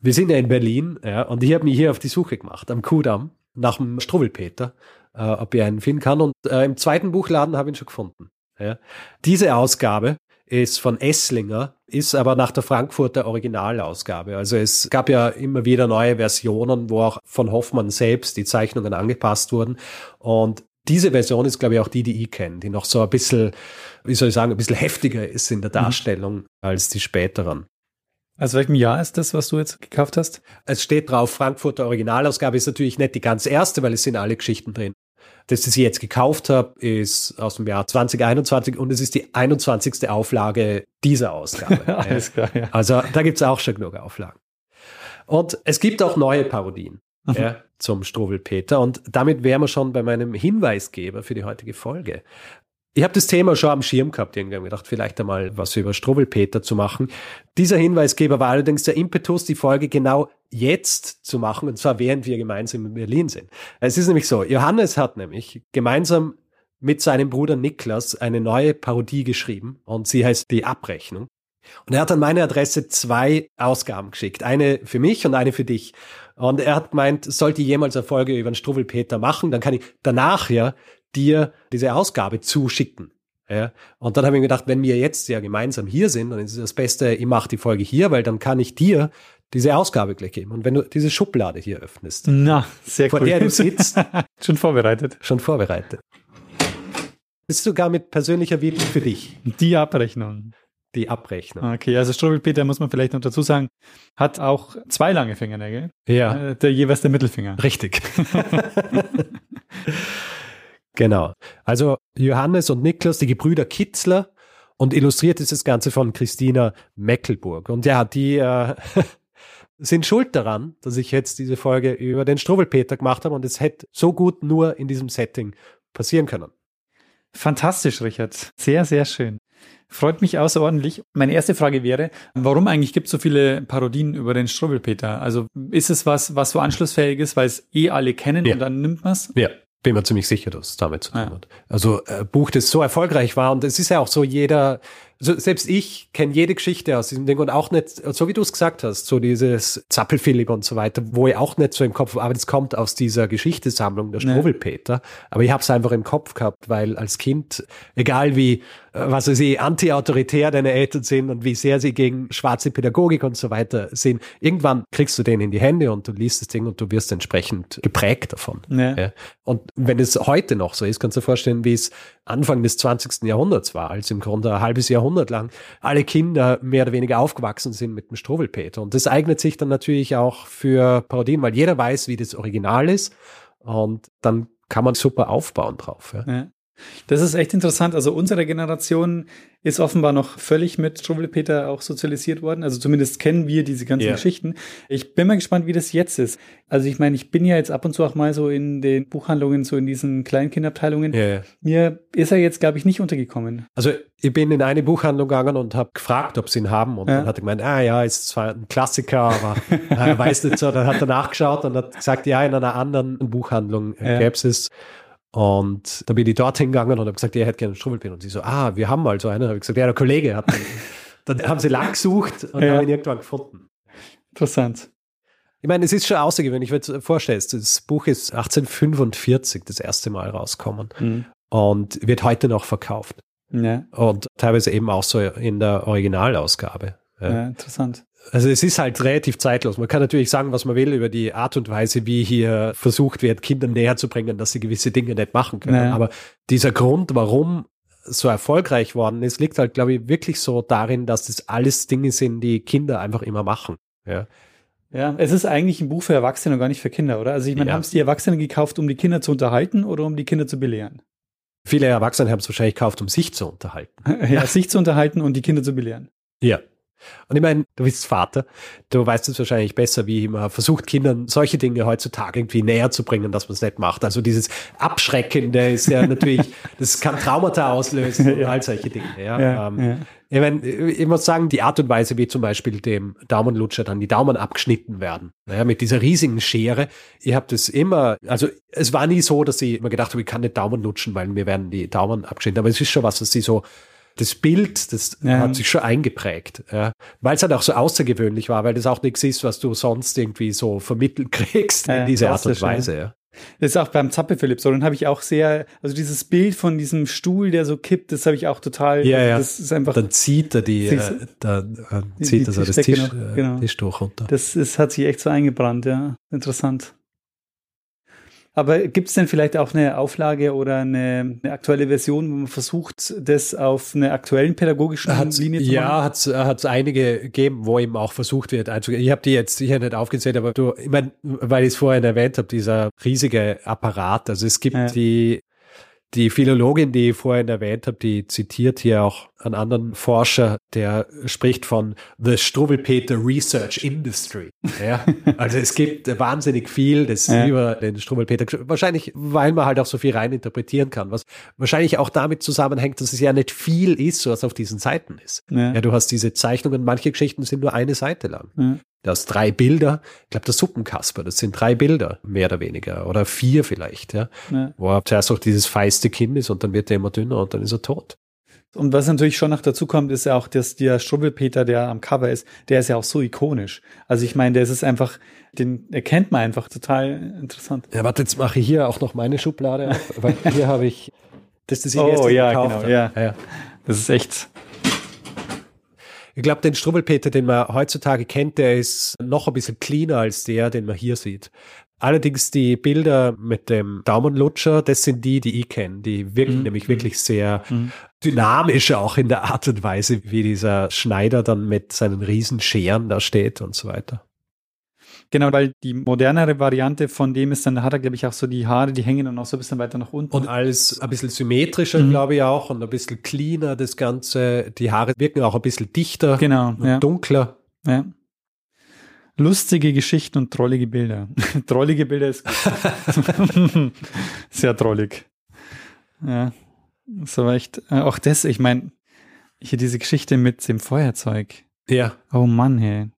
Wir sind ja in Berlin ja, und ich habe mich hier auf die Suche gemacht, am Kudamm, nach dem Struwwelpeter, äh, ob ich einen finden kann. Und äh, im zweiten Buchladen habe ich ihn schon gefunden. Ja. Diese Ausgabe ist von Esslinger, ist aber nach der Frankfurter Originalausgabe. Also es gab ja immer wieder neue Versionen, wo auch von Hoffmann selbst die Zeichnungen angepasst wurden. Und diese Version ist, glaube ich, auch die, die ich kenne, die noch so ein bisschen, wie soll ich sagen, ein bisschen heftiger ist in der mhm. Darstellung mhm. als die späteren. Also welchem Jahr ist das, was du jetzt gekauft hast? Es steht drauf, Frankfurter Originalausgabe ist natürlich nicht die ganz erste, weil es sind alle Geschichten drin. Das, das ich jetzt gekauft habe, ist aus dem Jahr 2021 und es ist die 21. Auflage dieser Ausgabe. Alles klar, ja. Also da gibt es auch schon genug Auflagen. Und es gibt auch neue Parodien ja, zum Struwwelpeter und damit wären wir schon bei meinem Hinweisgeber für die heutige Folge. Ich habe das Thema schon am Schirm gehabt, irgendwie gedacht, vielleicht einmal was über Struwwelpeter zu machen. Dieser Hinweisgeber war allerdings der Impetus, die Folge genau jetzt zu machen, und zwar während wir gemeinsam in Berlin sind. Es ist nämlich so, Johannes hat nämlich gemeinsam mit seinem Bruder Niklas eine neue Parodie geschrieben und sie heißt Die Abrechnung. Und er hat an meine Adresse zwei Ausgaben geschickt. Eine für mich und eine für dich. Und er hat gemeint, sollte ich jemals eine Folge über den Struwwelpeter machen, dann kann ich danach ja dir diese Ausgabe zuschicken. Ja, und dann habe ich mir gedacht, wenn wir jetzt ja gemeinsam hier sind, dann ist es das Beste, ich mache die Folge hier, weil dann kann ich dir diese Ausgabe gleich geben. Und wenn du diese Schublade hier öffnest, Na, sehr vor cool. der du sitzt, schon vorbereitet. Schon vorbereitet. Ist sogar mit persönlicher Widmung für dich. Die Abrechnung. Die Abrechnung. Okay, also Struwwelpeter, muss man vielleicht noch dazu sagen, hat auch zwei lange Fingernägel. Ja. Äh, der jeweils der Mittelfinger. Richtig. Genau. Also Johannes und Niklas, die Gebrüder Kitzler und illustriert ist das Ganze von Christina Meckelburg. Und ja, die äh, sind schuld daran, dass ich jetzt diese Folge über den Struwwelpeter gemacht habe und es hätte so gut nur in diesem Setting passieren können. Fantastisch, Richard. Sehr, sehr schön. Freut mich außerordentlich. Meine erste Frage wäre, warum eigentlich gibt es so viele Parodien über den Struwwelpeter? Also ist es was, was so anschlussfähig ist, weil es eh alle kennen ja. und dann nimmt man es? Ja, bin mir ziemlich sicher, dass es damit zu tun ja. hat. Also äh, Buch, das so erfolgreich war und es ist ja auch so, jeder also selbst ich kenne jede Geschichte aus diesem Ding und auch nicht, so wie du es gesagt hast, so dieses Zappelphilipp und so weiter, wo ich auch nicht so im Kopf, aber das kommt aus dieser Geschichtesammlung der Struwwelpeter. Nee. Aber ich habe es einfach im Kopf gehabt, weil als Kind, egal wie, äh, was weiß ich, anti-autoritär deine Eltern sind und wie sehr sie gegen schwarze Pädagogik und so weiter sind, irgendwann kriegst du den in die Hände und du liest das Ding und du wirst entsprechend geprägt davon. Nee. Ja. Und wenn es heute noch so ist, kannst du dir vorstellen, wie es Anfang des 20. Jahrhunderts war, als im Grunde ein halbes Jahrhundert lang alle Kinder mehr oder weniger aufgewachsen sind mit dem Struwwelpeter. Und das eignet sich dann natürlich auch für Parodien, weil jeder weiß, wie das Original ist. Und dann kann man super aufbauen drauf. Ja. ja. Das ist echt interessant. Also unsere Generation ist offenbar noch völlig mit Struwwelpeter auch sozialisiert worden. Also zumindest kennen wir diese ganzen yeah. Geschichten. Ich bin mal gespannt, wie das jetzt ist. Also ich meine, ich bin ja jetzt ab und zu auch mal so in den Buchhandlungen, so in diesen Kleinkindabteilungen. Yeah. Mir ist er jetzt, glaube ich, nicht untergekommen. Also ich bin in eine Buchhandlung gegangen und habe gefragt, ob sie ihn haben. Und ja. dann hat er gemeint, ah ja, ist zwar ein Klassiker, aber er weiß nicht so. Dann hat er nachgeschaut und hat gesagt, ja, in einer anderen Buchhandlung ja. gäbe es es. Und da bin ich dorthin gegangen und habe gesagt, er hätte gerne einen Struwwelpin. Und sie so, ah, wir haben mal so einen. Da habe ich gesagt, ja, der Kollege hat einen. Dann haben sie lang gesucht und ja. haben ihn irgendwann gefunden. Interessant. Ich meine, es ist schon außergewöhnlich, wenn du vorstellst, das Buch ist 1845 das erste Mal rausgekommen mhm. und wird heute noch verkauft. Ja. Und teilweise eben auch so in der Originalausgabe. Ja, interessant. Also es ist halt relativ zeitlos. Man kann natürlich sagen, was man will über die Art und Weise, wie hier versucht wird, Kindern näher zu bringen, dass sie gewisse Dinge nicht machen können. Naja. Aber dieser Grund, warum so erfolgreich worden ist, liegt halt, glaube ich, wirklich so darin, dass das alles Dinge sind, die Kinder einfach immer machen. Ja. Ja, es ist eigentlich ein Buch für Erwachsene und gar nicht für Kinder, oder? Also ich meine, ja. haben es die Erwachsenen gekauft, um die Kinder zu unterhalten oder um die Kinder zu belehren? Viele Erwachsene haben es wahrscheinlich gekauft, um sich zu unterhalten. ja, sich zu unterhalten und die Kinder zu belehren. Ja. Und ich meine, du bist Vater, du weißt es wahrscheinlich besser, wie man versucht, Kindern solche Dinge heutzutage irgendwie näher zu bringen, dass man es nicht macht. Also dieses Abschreckende ist ja natürlich, das kann Traumata auslösen und all solche Dinge. Ja. Ja, ähm, ja. Ich, mein, ich muss sagen, die Art und Weise, wie zum Beispiel dem Daumenlutscher dann die Daumen abgeschnitten werden, ja, mit dieser riesigen Schere. Ich habe das immer, also es war nie so, dass ich immer gedacht habe, ich kann nicht Daumen lutschen, weil mir werden die Daumen abgeschnitten. Aber es ist schon was, was sie so das Bild, das Ja. hat sich schon eingeprägt. Ja. Weil es halt auch so außergewöhnlich war, weil das auch nichts ist, was du sonst irgendwie so vermittelt kriegst Ja, in dieser Art und. Weise. Ja. Das ist auch beim Zappe Philipp so. Dann habe ich auch sehr, also dieses Bild von diesem Stuhl, der so kippt, das habe ich auch total. Ja, ja. Das ist einfach, Dann zieht er die, äh, dann äh, zieht die er so das Tisch, noch, äh, genau. Tischtuch runter. das ist, hat sich echt so eingebrannt, ja. Interessant. Aber gibt es denn vielleicht auch eine Auflage oder eine, eine aktuelle Version, wo man versucht, das auf einer aktuellen pädagogischen Hat's, Linie zu ja, machen? hat es hat's einige gegeben, wo eben auch versucht wird einzugehen. Ich habe die jetzt sicher nicht aufgezählt, aber du, ich meine, weil ich es vorhin erwähnt habe, dieser riesige Apparat. Also es gibt Ja. die, die Philologin, die ich vorhin erwähnt habe, die zitiert hier auch einen anderen Forscher, der spricht von The Struwwelpeter Research Industry. Ja, also es gibt wahnsinnig viel, das Ja. über den Struwwelpeter, gesch- wahrscheinlich, weil man halt auch so viel rein interpretieren kann, was wahrscheinlich auch damit zusammenhängt, dass es ja nicht viel ist, was auf diesen Seiten ist. Ja. Ja, du hast diese Zeichnungen, manche Geschichten sind nur eine Seite lang. Ja. Du hast drei Bilder, ich glaube, der Suppenkasper, das sind drei Bilder, mehr oder weniger, oder vier vielleicht, ja. Ja. Wo er zuerst auch dieses feiste Kind ist und dann wird er immer dünner und dann ist er tot. Und was natürlich schon noch dazu kommt, ist ja auch, dass der Strubbelpeter, der am Cover ist, der ist ja auch so ikonisch. Also ich meine, der ist es einfach, den erkennt man einfach total interessant. Ja, warte, jetzt mache ich hier auch noch meine Schublade auf, weil hier habe ich, das ist das Oh, erste ja, gekauft genau, ja. ja. Das ist echt. Ich glaube, den Strubbelpeter, den man heutzutage kennt, der ist noch ein bisschen cleaner als der, den man hier sieht. Allerdings die Bilder mit dem Daumenlutscher, das sind die, die ich kenne. Die wirken Mhm. nämlich wirklich sehr Mhm. dynamisch auch in der Art und Weise, wie dieser Schneider dann mit seinen riesen Scheren da steht und so weiter. Genau, weil die modernere Variante von dem ist dann, da hat er, glaube ich, auch so die Haare, die hängen dann auch so ein bisschen weiter nach unten. Und alles ein bisschen symmetrischer, Mhm. glaube ich auch, und ein bisschen cleaner das Ganze. Die Haare wirken auch ein bisschen dichter genau, und ja, dunkler. ja. Lustige Geschichten und trollige Bilder. trollige Bilder ist sehr trollig. Ja, so echt. äh, Auch das, ich meine, hier diese Geschichte mit dem Feuerzeug. Ja. Oh Mann, hey.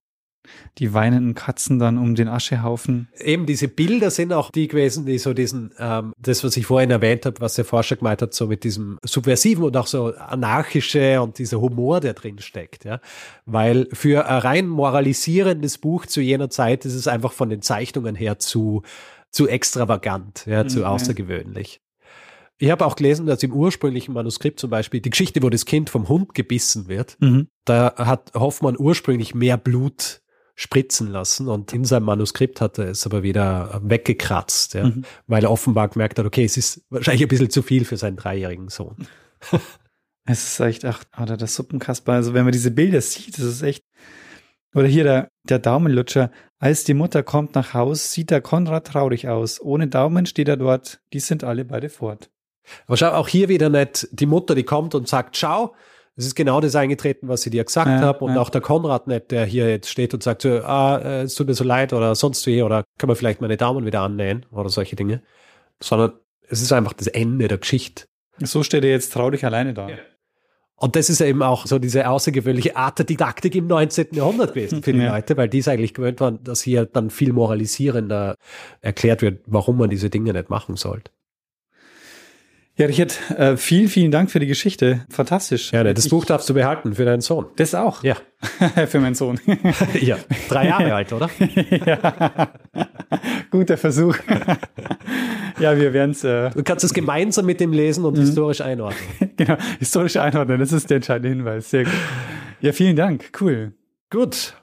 Die weinenden Katzen dann um den Aschehaufen. Eben diese Bilder sind auch die gewesen, die so diesen, ähm, das, was ich vorhin erwähnt habe, was der Forscher gemeint hat, so mit diesem subversiven und auch so anarchische und dieser Humor, der drin steckt, ja. Weil für ein rein moralisierendes Buch zu jener Zeit ist es einfach von den Zeichnungen her zu, zu extravagant, ja, zu Mhm. außergewöhnlich. Ich habe auch gelesen, dass im ursprünglichen Manuskript zum Beispiel die Geschichte, wo das Kind vom Hund gebissen wird, Mhm. da hat Hoffmann ursprünglich mehr Blut spritzen lassen und in seinem Manuskript hat er es aber wieder weggekratzt, ja, Mhm. weil er offenbar gemerkt hat, okay, es ist wahrscheinlich ein bisschen zu viel für seinen dreijährigen Sohn. Es ist echt, ach, oder der Suppenkasper, also wenn man diese Bilder sieht, das ist echt. Oder hier der, der Daumenlutscher. Als die Mutter kommt nach Haus, sieht der Konrad traurig aus. Ohne Daumen steht er dort. Die sind alle beide fort. Aber schau, auch hier wieder nicht die Mutter, die kommt und sagt, schau, es ist genau das eingetreten, was ich dir gesagt Ja, habe. Und ja. auch der Konrad nicht, der hier jetzt steht und sagt, so, ah, äh, es tut mir so leid oder sonst wie, oder können wir vielleicht meine Daumen wieder annähen oder solche Dinge. Sondern es ist einfach das Ende der Geschichte. So steht er jetzt traurig alleine da. Ja. Und das ist eben auch so diese außergewöhnliche Art der Didaktik im 19. Jahrhundert gewesen für die Ja. Leute, weil die es eigentlich gewöhnt waren, dass hier dann viel moralisierender erklärt wird, warum man diese Dinge nicht machen sollte. Ja, Richard, äh, vielen, vielen Dank für die Geschichte. Fantastisch. Ja, das Ich- Buch darfst du behalten für deinen Sohn. Das auch. Ja. für meinen Sohn. ja. Drei Jahre alt, oder? ja. Guter Versuch. ja, wir werden es äh, Du kannst es gemeinsam mit dem lesen und historisch einordnen. genau, historisch einordnen. Das ist der entscheidende Hinweis. Sehr gut. Ja, vielen Dank. Cool. Gut.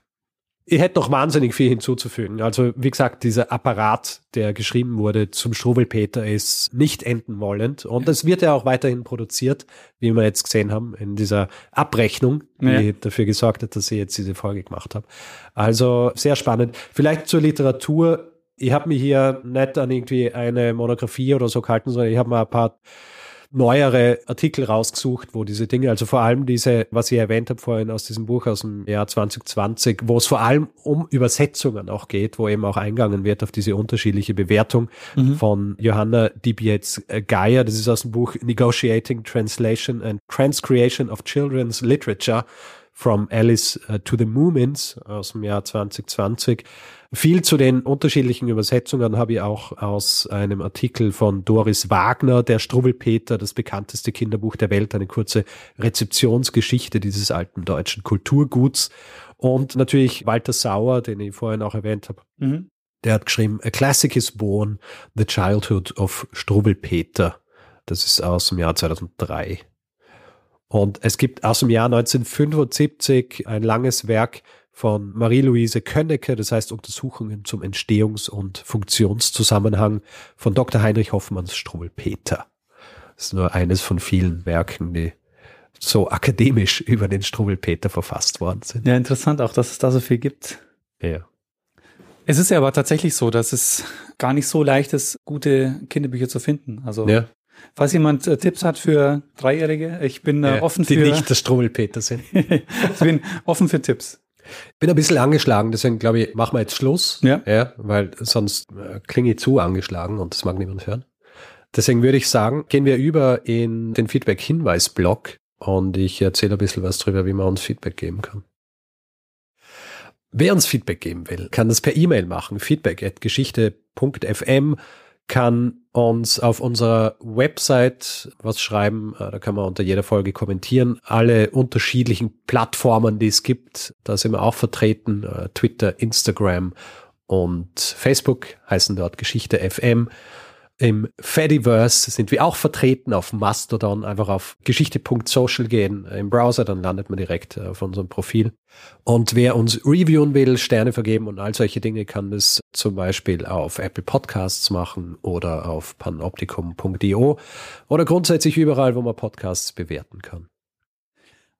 Ich hätte noch wahnsinnig viel hinzuzufügen. Also, wie gesagt, dieser Apparat, der geschrieben wurde zum Struwwelpeter, ist nicht enden wollend. Und es wird ja auch weiterhin produziert, wie wir jetzt gesehen haben, in dieser Abrechnung, die Ja. dafür gesorgt hat, dass ich jetzt diese Folge gemacht habe. Also, sehr spannend. Vielleicht zur Literatur. Ich habe mich hier nicht an irgendwie eine Monographie oder so gehalten, sondern ich habe mal ein paar neuere Artikel rausgesucht, wo diese Dinge, also vor allem diese, was ich erwähnt habe vorhin aus diesem Buch aus dem Jahr 2020, wo es vor allem um Übersetzungen auch geht, wo eben auch eingegangen wird auf diese unterschiedliche Bewertung mhm. von Johanna Dibietz Geier. Das ist aus dem Buch Negotiating Translation and Transcreation of Children's Literature from Alice uh, to the Moomins aus dem Jahr 2020. Viel zu den unterschiedlichen Übersetzungen habe ich auch aus einem Artikel von Doris Wagner, der Struwwelpeter, das bekannteste Kinderbuch der Welt, eine kurze Rezeptionsgeschichte dieses alten deutschen Kulturguts. Und natürlich Walter Sauer, den ich vorhin auch erwähnt habe. Mhm. Der hat geschrieben, A Classic is Born, The Childhood of Struwwelpeter. Das ist aus dem Jahr 2003. Und es gibt aus dem Jahr 1975 ein langes Werk von Marie-Louise Könnecke, das heißt Untersuchungen zum Entstehungs- und Funktionszusammenhang von Dr. Heinrich Hoffmanns Struwwelpeter. Das ist nur eines von vielen Werken, die so akademisch über den Struwwelpeter verfasst worden sind. Ja, interessant auch, dass es da so viel gibt. Ja. Es ist ja aber tatsächlich so, dass es gar nicht so leicht ist, gute Kinderbücher zu finden. Also ja. Falls jemand äh, Tipps hat für Dreijährige, ich bin äh, offen die für. Die nicht das Struwwelpeter sind. ich bin offen für Tipps. Bin ein bisschen angeschlagen, deswegen glaube ich, machen wir jetzt Schluss. Ja. ja weil sonst äh, klinge ich zu angeschlagen und das mag niemand hören. Deswegen würde ich sagen, gehen wir über in den Feedback-Hinweis-Blog und ich erzähle ein bisschen was darüber, wie man uns Feedback geben kann. Wer uns Feedback geben will, kann das per E-Mail machen. Feedback at geschichte.fm kann uns auf unserer Website was schreiben. Äh, da kann man unter jeder Folge kommentieren. Alle unterschiedlichen Plattformen, die es gibt, da sind wir auch vertreten. Äh, Twitter, Instagram und Facebook heißen dort Geschichte FM. Im Fediverse sind wir auch vertreten auf Mastodon. Einfach auf geschichte.social gehen im Browser, dann landet man direkt äh, auf unserem Profil. Und wer uns reviewen will, Sterne vergeben und all solche Dinge, kann das zum Beispiel auf Apple Podcasts machen oder auf panoptikum.io oder grundsätzlich überall, wo man Podcasts bewerten kann.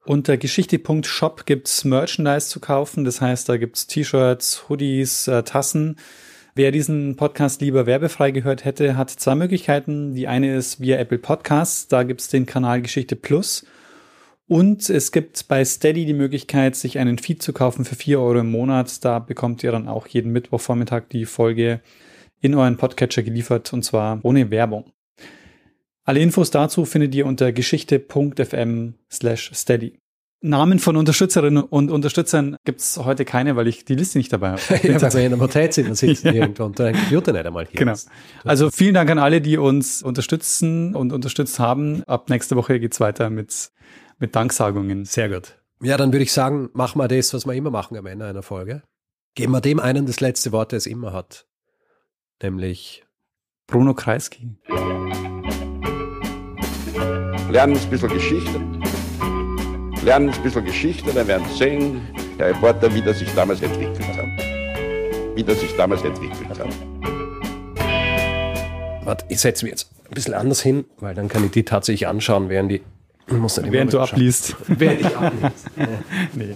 Unter geschichte.shop gibt's Merchandise zu kaufen. Das heißt, da gibt's T-Shirts, Hoodies, äh, Tassen Wer diesen Podcast lieber werbefrei gehört hätte, hat zwei Möglichkeiten. Die eine ist via Apple Podcasts, da gibt es den Kanal Geschichte Plus. Und es gibt bei Steady die Möglichkeit, sich einen Feed zu kaufen für vier Euro im Monat. Da bekommt ihr dann auch jeden Mittwochvormittag die Folge in euren Podcatcher geliefert und zwar ohne Werbung. Alle Infos dazu findet ihr unter geschichte.fm slash steady. Namen von Unterstützerinnen und Unterstützern gibt's heute keine, weil ich die Liste nicht dabei habe. ja, weil wir in einem Hotelzimmer sitzen ja. irgendwo und dein Computer nicht einmal hier Genau. Ist. Also vielen Dank an alle, die uns unterstützen und unterstützt haben. Ab nächste Woche geht's weiter mit, mit Danksagungen. Sehr gut. Ja, dann würde ich sagen, machen wir das, was wir immer machen am Ende einer Folge. Geben wir dem einen das letzte Wort, der es immer hat. Nämlich Bruno Kreisky. Lernen ein bisschen Geschichte lernen ein bisschen Geschichte, dann werden Sie sehen, der Reporter, wie das sich damals entwickelt hat. Wie das sich damals entwickelt hat. Warte, ich setze mich jetzt ein bisschen anders hin, weil dann kann ich die tatsächlich anschauen, während die. Muss während du abliest. Während ich abliest. nee.